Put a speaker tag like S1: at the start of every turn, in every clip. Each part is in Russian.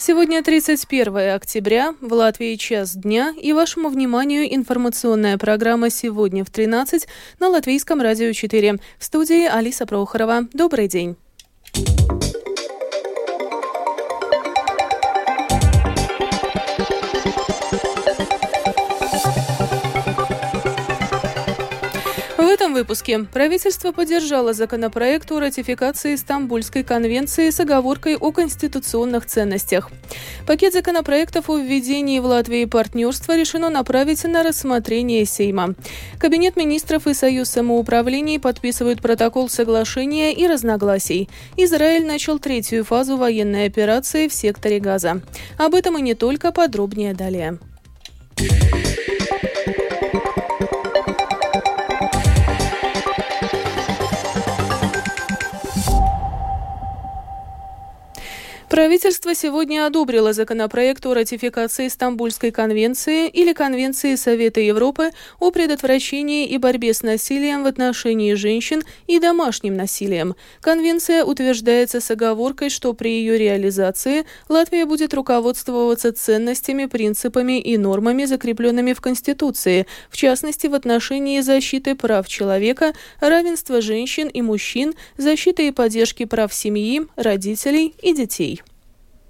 S1: Сегодня 31 октября, в Латвии час дня, и вашему вниманию информационная программа «Сегодня в 13» на Латвийском радио 4. В студии Алиса Прохорова. Добрый день. Выпуске правительство поддержало законопроект о ратификации Стамбульской конвенции с оговоркой о конституционных ценностях. Пакет законопроектов о введении в Латвии партнерства решено направить на рассмотрение Сейма. Кабинет министров и Союз самоуправлений подписывают протокол соглашения и разногласий. Израиль начал третью фазу военной операции в секторе Газа. Об этом и не только, подробнее далее. Правительство сегодня одобрило законопроект о ратификации Стамбульской конвенции или Конвенции Совета Европы о предотвращении и борьбе с насилием в отношении женщин и домашним насилием. Конвенция утверждается с оговоркой, что при ее реализации Латвия будет руководствоваться ценностями, принципами и нормами, закрепленными в Конституции, в частности в отношении защиты прав человека, равенства женщин и мужчин, защиты и поддержки прав семьи, родителей и детей.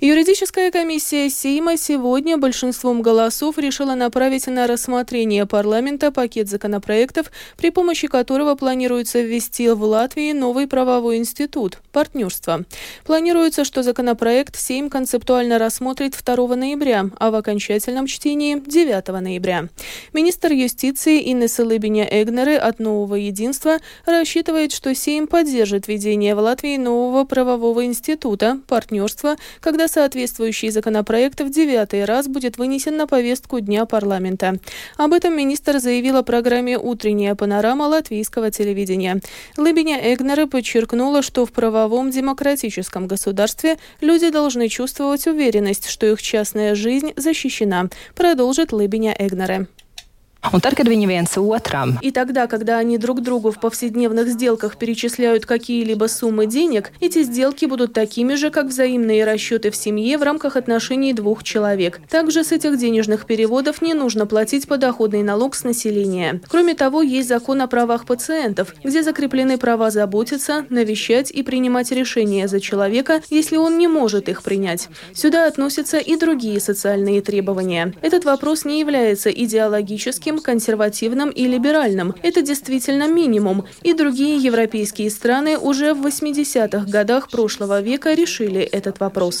S1: Юридическая комиссия Сейма сегодня большинством голосов решила направить на рассмотрение парламента пакет законопроектов, при помощи которого планируется ввести в Латвии новый правовой институт – партнерство. Планируется, что законопроект Сейм концептуально рассмотрит 2 ноября, а в окончательном чтении – 9 ноября. Министр юстиции Инесса Лыбиня Эгнеры от «Нового единства» рассчитывает, что Сейм поддержит введение в Латвии нового правового института – партнерства, когда соответствующий законопроект в девятый раз будет вынесен на повестку дня парламента. Об этом министр заявил о программе «Утренняя панорама» латвийского телевидения. Лыбиня Эгнера подчеркнула, что в правовом демократическом государстве люди должны чувствовать уверенность, что их частная жизнь защищена, продолжит Лыбиня Эгнере.
S2: Un tad, kad viņi viens otram.
S1: И тогда, когда они друг другу в повседневных сделках перечисляют какие-либо суммы денег, эти сделки будут такими же, как взаимные расчеты в семье в рамках отношений двух человек. Также с этих денежных переводов не нужно платить подоходный налог с населения. Кроме того, есть закон о правах пациентов, где закреплены права заботиться, навещать и принимать решения за человека, если он не может их принять. Сюда относятся и другие социальные требования. Этот вопрос не является идеологическим, левым, консервативным и либеральным. Это действительно минимум. И другие европейские страны уже в 80-х годах прошлого века решили этот вопрос.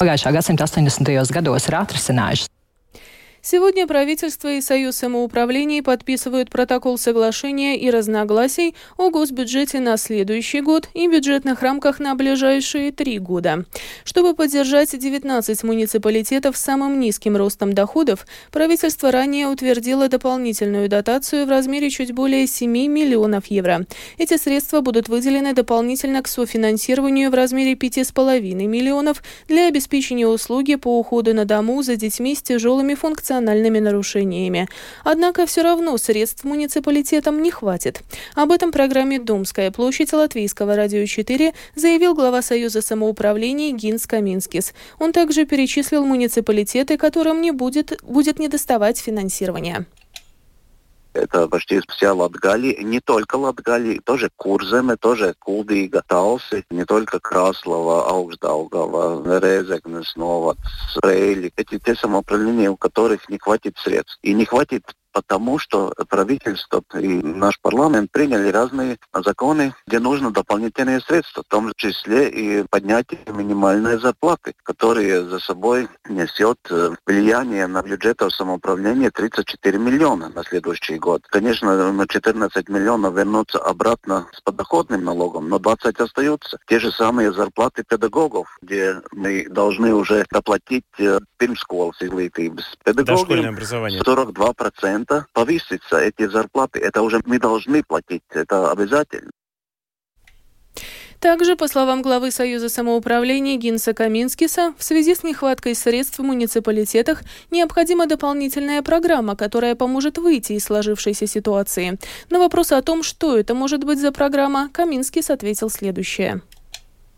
S1: Сегодня правительство и Союз самоуправлений подписывают протокол соглашения и разногласий о госбюджете на следующий год и бюджетных рамках на ближайшие три года. Чтобы поддержать 19 муниципалитетов с самым низким ростом доходов, правительство ранее утвердило дополнительную дотацию в размере чуть более 7 миллионов евро. Эти средства будут выделены дополнительно к софинансированию в размере 5,5 миллионов для обеспечения услуги по уходу на дому за детьми с тяжелыми функциональными функциональными нарушениями. Однако все равно средств муниципалитетам не хватит. Об этом программе «Думская площадь» Латвийского радио 4 заявил глава Союза самоуправления Гинс Каминскис. Он также перечислил муниципалитеты, которым не будет, будет недоставать финансирования.
S3: Это почти вся Латгалия, не только Латгалия, тоже Курземе, тоже Кулдига, Талси, не только Краслова, Аugstdaugava, Резекнес, Новац, Рейли. Эти те самоуправления, у которых не хватит средств. И не хватит потому что правительство и наш парламент приняли разные законы, где нужно дополнительные средства, в том числе и поднятие минимальной зарплаты, которые за собой несет э, влияние на бюджет самоуправления 34 миллиона на следующий год. Конечно, на 14 миллионов вернуться обратно с подоходным налогом, но 20 остаются. Те же самые зарплаты педагогов, где мы должны уже доплатить izglītības
S4: pedagogiem
S3: 42% процента повысится эти зарплаты. Это уже мы должны платить, это обязательно.
S1: Также, по словам главы Союза самоуправления Гинса Каминскиса, в связи с нехваткой средств в муниципалитетах необходима дополнительная программа, которая поможет выйти из сложившейся ситуации. На вопрос о том, что это может быть за программа, Каминскис ответил следующее.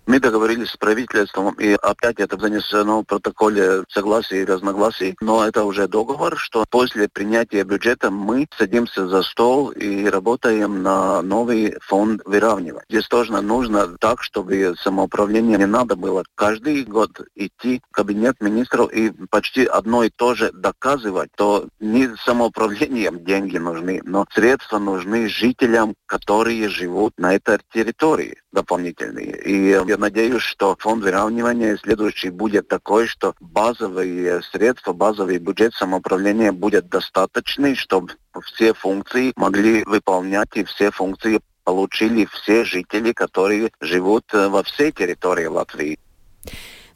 S3: Мы договорились с правительством, и опять это занесено в протоколе согласия и разногласий, но это уже договор, что после принятия бюджета мы садимся за стол и работаем на новый фонд выравнивания. Здесь тоже нужно так, чтобы самоуправление не надо было каждый год идти в кабинет министров и почти одно и то же доказывать, то не самоуправлением деньги нужны, но средства нужны жителям, которые живут на этой территории дополнительные. И я надеюсь, что фонд выравнивания следующий будет такой, что базовые средства, базовый бюджет самоуправления будет достаточный, чтобы все функции могли выполнять и все функции получили все жители, которые живут э, во всей территории Латвии.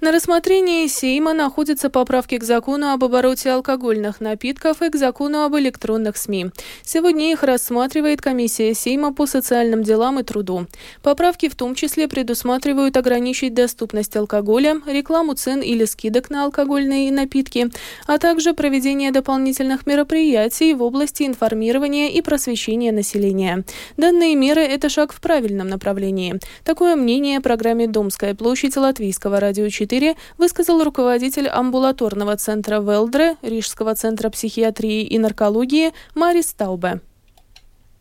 S1: На рассмотрении Сейма находятся поправки к закону об обороте алкогольных напитков и к закону об электронных СМИ. Сегодня их рассматривает комиссия Сейма по социальным делам и труду. Поправки в том числе предусматривают ограничить доступность алкоголя, рекламу цен или скидок на алкогольные напитки, а также проведение дополнительных мероприятий в области информирования и просвещения населения. Данные меры – это шаг в правильном направлении. Такое мнение программе «Домская площадь» Латвийского радио 4 4 высказал руководитель амбулаторного центра Велдре, Рижского центра психиатрии и наркологии Марис Таубе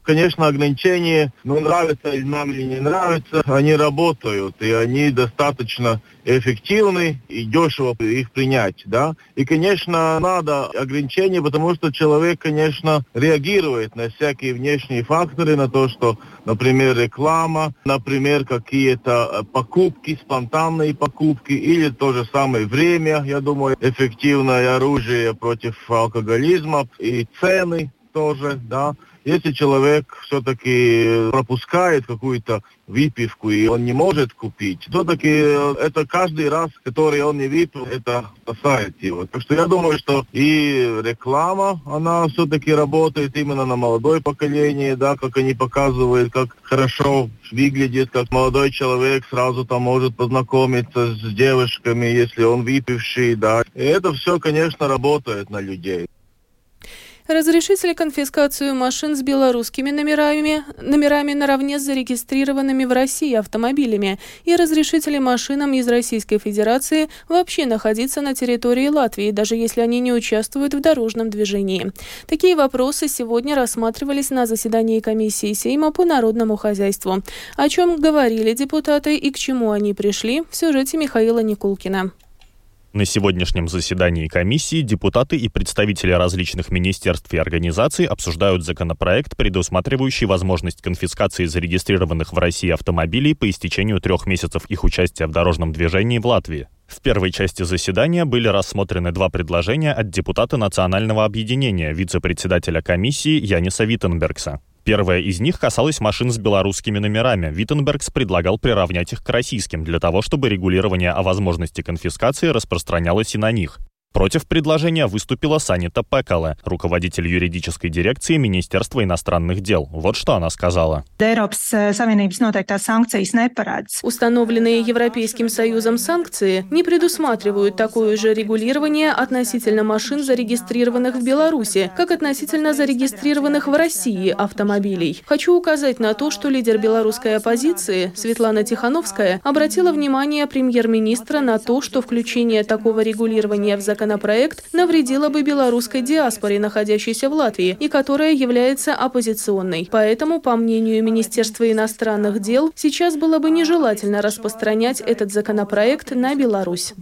S4: конечно, ограничения, ну, нравится нам или не нравится, они работают, и они достаточно эффективны и дешево их принять, да. И, конечно, надо ограничения, потому что человек, конечно, реагирует на всякие внешние факторы, на то, что, например, реклама, например, какие-то э, покупки, спонтанные покупки, или то же самое время, я думаю, эффективное оружие против алкоголизма, и цены тоже, да. Если человек все-таки пропускает какую-то выпивку и он не может купить, все-таки э, это каждый раз, который он не выпил, это спасает его. Так что я думаю, что и реклама, она все-таки работает именно на молодое поколение, да, как они показывают, как хорошо выглядит, как молодой человек сразу там может познакомиться с девушками, если он выпивший, да. И это все, конечно, работает на людей.
S1: Разрешители конфискацию машин с белорусскими номерами, номерами наравне с зарегистрированными в России автомобилями и разрешители машинам из Российской Федерации вообще находиться на территории Латвии, даже если они не участвуют в дорожном движении. Такие вопросы сегодня рассматривались на заседании комиссии Сейма по народному хозяйству. О чем говорили депутаты и к чему они пришли в сюжете Михаила Никулкина.
S5: На сегодняшнем заседании комиссии депутаты и представители различных министерств и организаций обсуждают законопроект, предусматривающий возможность конфискации зарегистрированных в России автомобилей по истечению трех месяцев их участия в дорожном движении в Латвии. В первой части заседания были рассмотрены два предложения от депутата Национального объединения, вице-председателя комиссии Яниса Виттенбергса. Первая из них касалась машин с белорусскими номерами. Виттенбергс предлагал приравнять их к российским для того, чтобы регулирование о возможности конфискации распространялось и на них. Против предложения выступила Санита Пекала, руководитель юридической дирекции Министерства иностранных дел. Вот что она сказала.
S1: Установленные Европейским Союзом санкции не предусматривают такое же регулирование относительно машин, зарегистрированных в Беларуси, как относительно зарегистрированных в России автомобилей. Хочу указать на то, что лидер белорусской оппозиции Светлана Тихановская обратила внимание премьер-министра на то, что включение такого регулирования в закон законопроект навредила бы белорусской диаспоре, находящейся в Латвии, и которая является оппозиционной. Поэтому, по мнению Министерства иностранных дел, сейчас было бы нежелательно распространять этот законопроект на Беларусь.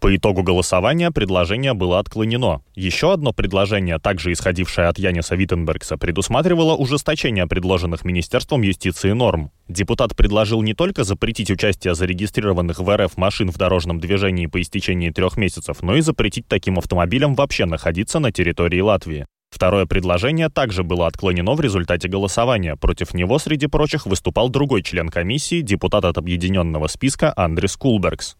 S1: По
S5: итогу голосования предложение было отклонено. Еще одно предложение, также исходившее от Яниса Виттенбергса, предусматривало ужесточение предложенных Министерством юстиции норм. Депутат предложил не только запретить участие зарегистрированных в РФ машин в дорожном движении по истечении трех месяцев, но и запретить таким автомобилям вообще находиться на территории Латвии. Второе предложение также было отклонено в результате голосования. Против него, среди прочих, выступал другой член комиссии, депутат от объединенного списка Андрес Кулбергс.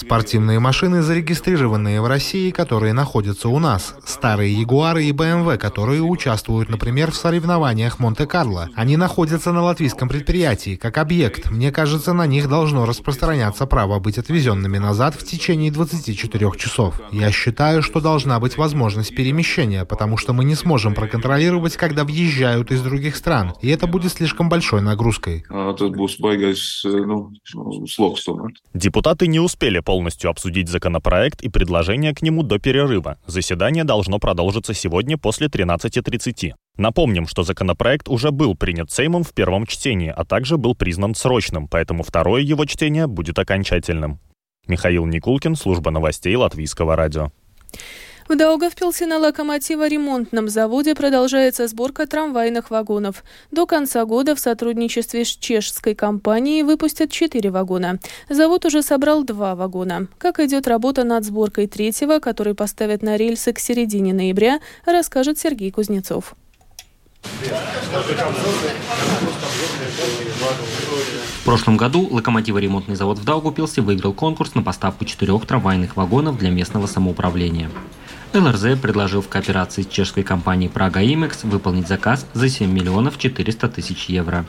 S6: Спортивные машины, зарегистрированные в России, которые находятся у нас. Старые Ягуары и БМВ, которые участвуют, например, в соревнованиях Монте-Карло. Они находятся на латвийском предприятии, как объект. Мне кажется, на них должно распространяться право быть отвезенными назад в течение 24 часов. Я считаю, что должна быть возможность возможность перемещения, потому что мы не сможем проконтролировать, когда въезжают из других стран, и это будет слишком большой нагрузкой.
S7: А, ну,
S5: Депутаты не успели полностью обсудить законопроект и предложения к нему до перерыва. Заседание должно продолжиться сегодня после 13.30. Напомним, что законопроект уже был принят Сеймом в первом чтении, а также был признан срочным, поэтому второе его чтение будет окончательным. Михаил Никулкин, служба новостей Латвийского радио.
S1: В Даугавпилсе на локомотиво-ремонтном заводе продолжается сборка трамвайных вагонов. До конца года в сотрудничестве с чешской компанией выпустят четыре вагона. Завод уже собрал два вагона. Как идет работа над сборкой третьего, который поставят на рельсы к середине ноября, расскажет Сергей Кузнецов.
S8: В прошлом году локомотиво-ремонтный завод в Даугупилсе выиграл конкурс на поставку четырех трамвайных вагонов для местного самоуправления. ЛРЗ предложил в кооперации с чешской компанией «Прага Имекс» выполнить заказ за 7 миллионов 400 тысяч евро.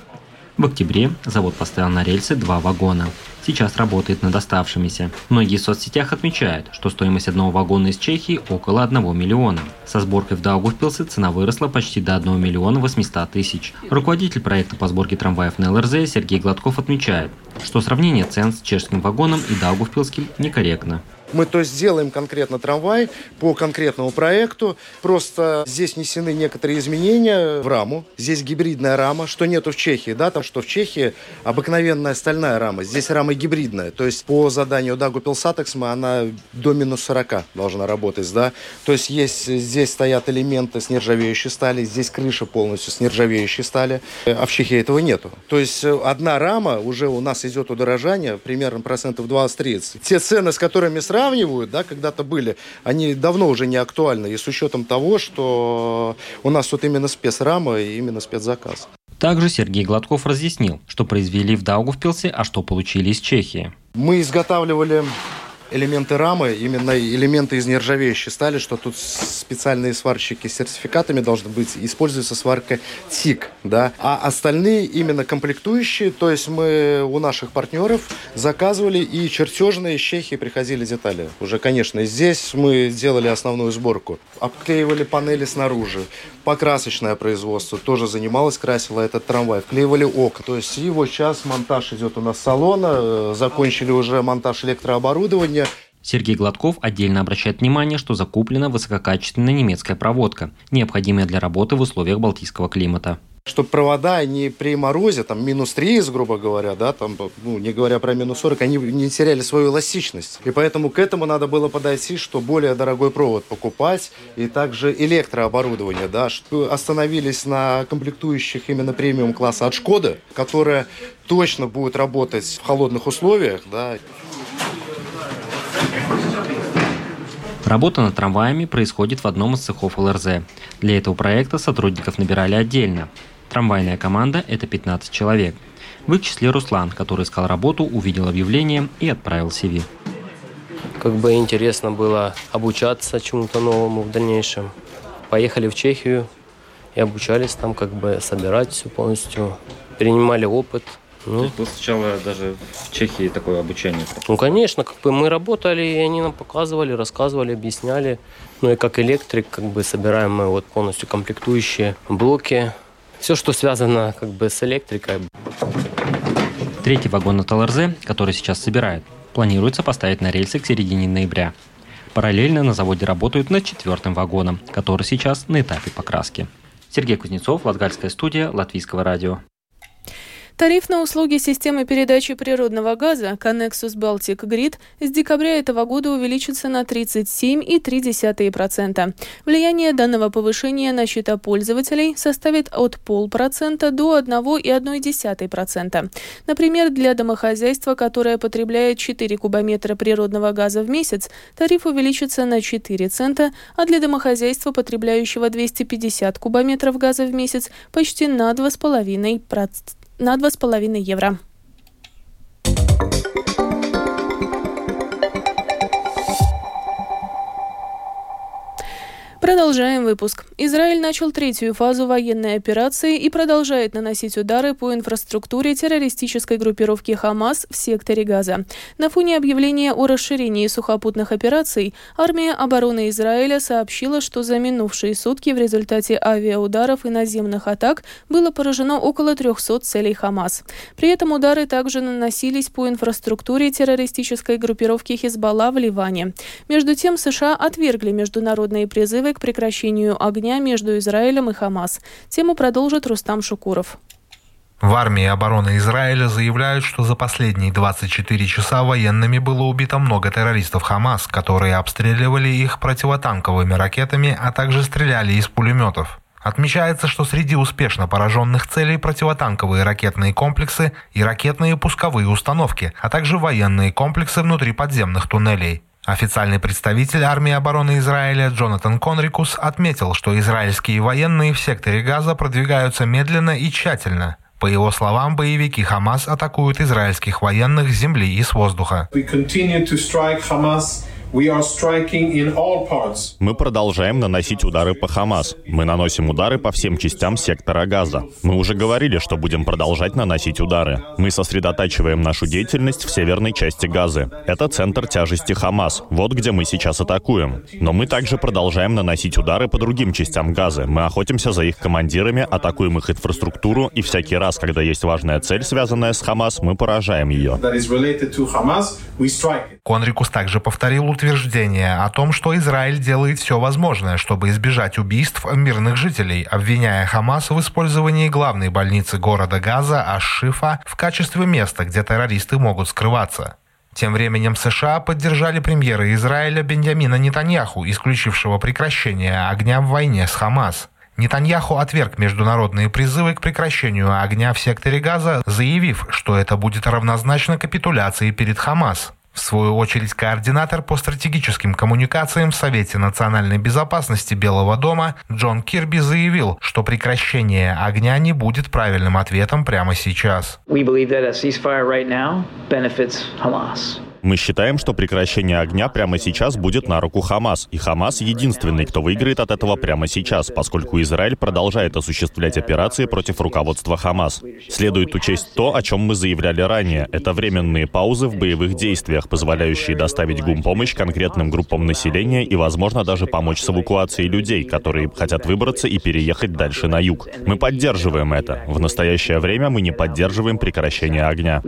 S8: В октябре завод поставил на рельсы два вагона. Сейчас работает над оставшимися. Многие в соцсетях отмечают, что стоимость одного вагона из Чехии около 1 миллиона. Со сборкой в Даугавпилсе цена выросла почти до 1 миллиона 800 тысяч. Руководитель проекта по сборке трамваев на ЛРЗ Сергей Гладков отмечает, что сравнение цен с чешским вагоном и Даугавпилским некорректно.
S9: Мы то есть делаем конкретно трамвай по конкретному проекту. Просто здесь внесены некоторые изменения в раму. Здесь гибридная рама, что нету в Чехии, да, там что в Чехии обыкновенная стальная рама. Здесь рама гибридная. То есть по заданию Дагу Пилсатексма она до минус 40 должна работать, да. То есть есть здесь стоят элементы с нержавеющей стали, здесь крыша полностью с нержавеющей стали, а в Чехии этого нету. То есть одна рама уже у нас идет удорожание примерно процентов 20-30. Те цены, с которыми сравнивать, сравнивают, да, когда-то были, они давно уже не актуальны. И с учетом того, что у нас вот именно спецрама и именно спецзаказ.
S8: Также Сергей Гладков разъяснил, что произвели в Даугавпилсе, а что получили из Чехии.
S9: Мы изготавливали элементы рамы, именно элементы из нержавеющей стали, что тут специальные сварщики с сертификатами должны быть, используется сварка ТИК, да, а остальные именно комплектующие, то есть мы у наших партнеров заказывали и чертежные Чехии приходили детали. Уже, конечно, здесь мы делали основную сборку. Обклеивали панели снаружи, покрасочное производство тоже занималось, красило этот трамвай, вклеивали окна. То есть его сейчас монтаж идет у нас салона, э, закончили уже монтаж электрооборудования.
S8: Сергей Гладков отдельно обращает внимание, что закуплена высококачественная немецкая проводка, необходимая для работы в условиях балтийского климата
S9: чтобы провода не при морозе, там, минус 30, грубо говоря, да, там, ну, не говоря про минус 40, они не теряли свою эластичность. И поэтому к этому надо было подойти, что более дорогой провод покупать, и также электрооборудование, да, что остановились на комплектующих именно премиум класса от Шкоды, которая точно будет работать в холодных условиях, да.
S8: Работа над трамваями происходит в одном из цехов ЛРЗ. Для этого проекта сотрудников набирали отдельно. Трамвайная команда – это 15 человек. В их числе Руслан, который искал работу, увидел объявление и отправил CV.
S10: Как бы интересно было обучаться чему-то новому в дальнейшем. Поехали в Чехию и обучались там как бы собирать все полностью. Принимали опыт.
S8: Ну, То есть вы сначала даже в Чехии такое обучение?
S10: Ну, конечно, как бы мы работали, и они нам показывали, рассказывали, объясняли. Ну и как электрик, как бы собираем мы вот полностью комплектующие блоки, все, что связано как бы с электрикой.
S8: Третий вагон от ЛРЗ, который сейчас собирают, планируется поставить на рельсы к середине ноября. Параллельно на заводе работают над четвертым вагоном, который сейчас на этапе покраски. Сергей Кузнецов, Латгальская студия, Латвийского радио.
S1: Тариф на услуги системы передачи природного газа Connexus Baltic Grid с декабря этого года увеличится на 37,3%. Влияние данного повышения на счета пользователей составит от полпроцента до 1,1%. Например, для домохозяйства, которое потребляет 4 кубометра природного газа в месяц, тариф увеличится на 4 цента, а для домохозяйства, потребляющего 250 кубометров газа в месяц, почти на 2,5% на 2,5 евро. Продолжаем выпуск. Израиль начал третью фазу военной операции и продолжает наносить удары по инфраструктуре террористической группировки «Хамас» в секторе Газа. На фоне объявления о расширении сухопутных операций армия обороны Израиля сообщила, что за минувшие сутки в результате авиаударов и наземных атак было поражено около 300 целей «Хамас». При этом удары также наносились по инфраструктуре террористической группировки «Хизбалла» в Ливане. Между тем, США отвергли международные призывы к прекращению огня между Израилем и Хамас. Тему продолжит Рустам Шукуров.
S6: В армии обороны Израиля заявляют, что за последние 24 часа военными было убито много террористов Хамас, которые обстреливали их противотанковыми ракетами, а также стреляли из пулеметов. Отмечается, что среди успешно пораженных целей противотанковые ракетные комплексы и ракетные пусковые установки, а также военные комплексы внутри подземных туннелей. Официальный представитель армии обороны Израиля Джонатан Конрикус отметил, что израильские военные в секторе Газа продвигаются медленно и тщательно. По его словам, боевики Хамас атакуют израильских военных с земли и с воздуха.
S5: Мы продолжаем наносить удары по Хамас. Мы наносим удары по всем частям сектора Газа. Мы уже говорили, что будем продолжать наносить удары. Мы сосредотачиваем нашу деятельность в северной части Газы. Это центр тяжести Хамас. Вот где мы сейчас атакуем. Но мы также продолжаем наносить удары по другим частям Газы. Мы охотимся за их командирами, атакуем их инфраструктуру, и всякий раз, когда есть важная цель, связанная с Хамас, мы поражаем ее.
S6: Конрикус также повторил утверждение о том, что Израиль делает все возможное, чтобы избежать убийств мирных жителей, обвиняя Хамас в использовании главной больницы города Газа Аш-Шифа в качестве места, где террористы могут скрываться. Тем временем США поддержали премьера Израиля Беньямина Нетаньяху, исключившего прекращение огня в войне с Хамас. Нетаньяху отверг международные призывы к прекращению огня в секторе Газа, заявив, что это будет равнозначно капитуляции перед Хамас. В свою очередь, координатор по стратегическим коммуникациям в Совете национальной безопасности Белого дома Джон Кирби заявил, что прекращение огня не будет правильным ответом прямо сейчас.
S5: Мы считаем, что прекращение огня прямо сейчас будет на руку Хамас, и Хамас единственный, кто выиграет от этого прямо сейчас, поскольку Израиль продолжает осуществлять операции против руководства Хамас. Следует учесть то, о чем мы заявляли ранее. Это временные паузы в боевых действиях, позволяющие доставить гумпомощь конкретным группам населения и, возможно, даже помочь с эвакуацией людей, которые хотят выбраться и переехать дальше на юг. Мы поддерживаем это. В настоящее время мы не поддерживаем прекращение огня.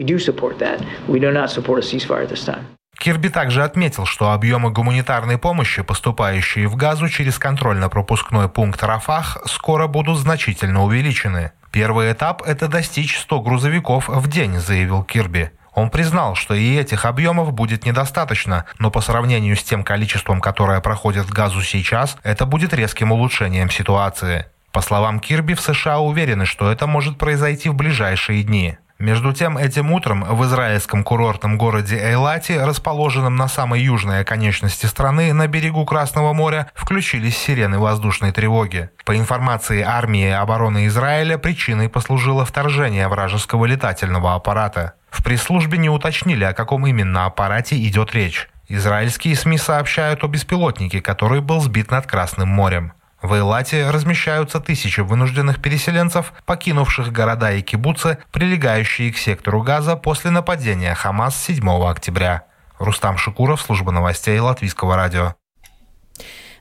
S6: Кирби также отметил, что объемы гуманитарной помощи, поступающие в Газу через контрольно-пропускной пункт Рафах, скоро будут значительно увеличены. Первый этап – это достичь 100 грузовиков в день, заявил Кирби. Он признал, что и этих объемов будет недостаточно, но по сравнению с тем количеством, которое проходит в Газу сейчас, это будет резким улучшением ситуации. По словам Кирби, в США уверены, что это может произойти в ближайшие дни. Между тем, этим утром в израильском курортном городе Эйлати, расположенном на самой южной оконечности страны, на берегу Красного моря, включились сирены воздушной тревоги. По информации армии обороны Израиля, причиной послужило вторжение вражеского летательного аппарата. В пресс-службе не уточнили, о каком именно аппарате идет речь. Израильские СМИ сообщают о беспилотнике, который был сбит над Красным морем. В Эйлате размещаются тысячи вынужденных переселенцев, покинувших города и кибуцы, прилегающие к сектору Газа после нападения Хамас 7 октября. Рустам Шикуров, служба новостей Латвийского радио.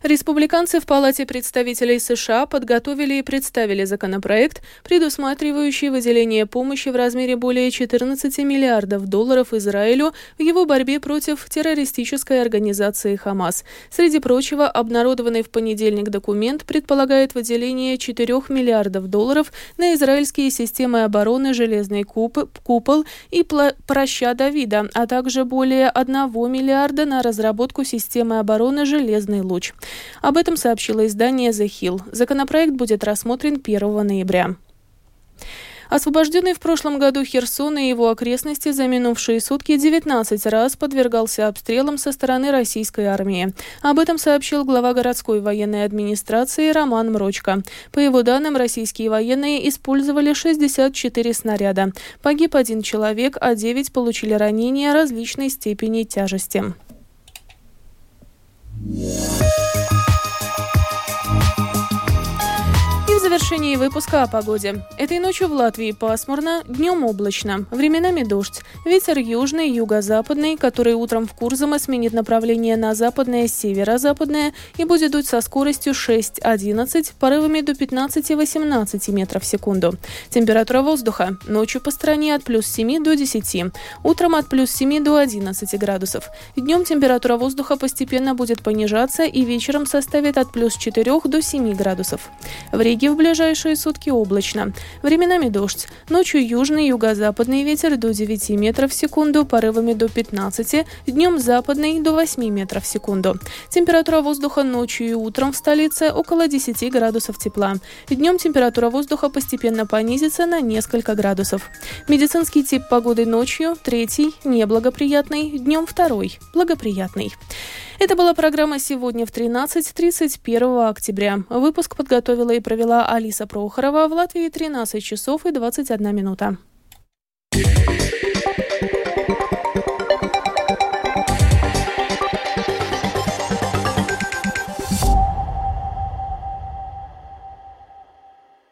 S1: Республиканцы в Палате представителей США подготовили и представили законопроект, предусматривающий выделение помощи в размере более 14 миллиардов долларов Израилю в его борьбе против террористической организации «Хамас». Среди прочего, обнародованный в понедельник документ предполагает выделение 4 миллиардов долларов на израильские системы обороны «Железный купол» и «Проща Давида», а также более 1 миллиарда на разработку системы обороны «Железный луч». Об этом сообщило издание The Hill. Законопроект будет рассмотрен 1 ноября. Освобожденный в прошлом году Херсон и его окрестности за минувшие сутки 19 раз подвергался обстрелам со стороны российской армии. Об этом сообщил глава городской военной администрации Роман Мрочко. По его данным, российские военные использовали 64 снаряда. Погиб один человек, а 9 получили ранения различной степени тяжести. Завершении выпуска о погоде. Этой ночью в Латвии пасмурно, днем облачно, временами дождь. Ветер южный, юго-западный, который утром в Курзаме сменит направление на западное, северо-западное и будет дуть со скоростью 6-11, порывами до 15-18 метров в секунду. Температура воздуха ночью по стране от плюс 7 до 10, утром от плюс 7 до 11 градусов. Днем температура воздуха постепенно будет понижаться и вечером составит от плюс 4 до 7 градусов. В Риге в ближайшие сутки облачно. Временами дождь. Ночью южный юго-западный ветер до 9 метров в секунду, порывами до 15, днем западный до 8 метров в секунду. Температура воздуха ночью и утром в столице около 10 градусов тепла. Днем температура воздуха постепенно понизится на несколько градусов. Медицинский тип погоды ночью – третий, неблагоприятный, днем второй, благоприятный. Это была программа «Сегодня в 13.30 1 октября». Выпуск подготовила и провела Алиса Прохорова. В Латвии 13 часов и 21 минута.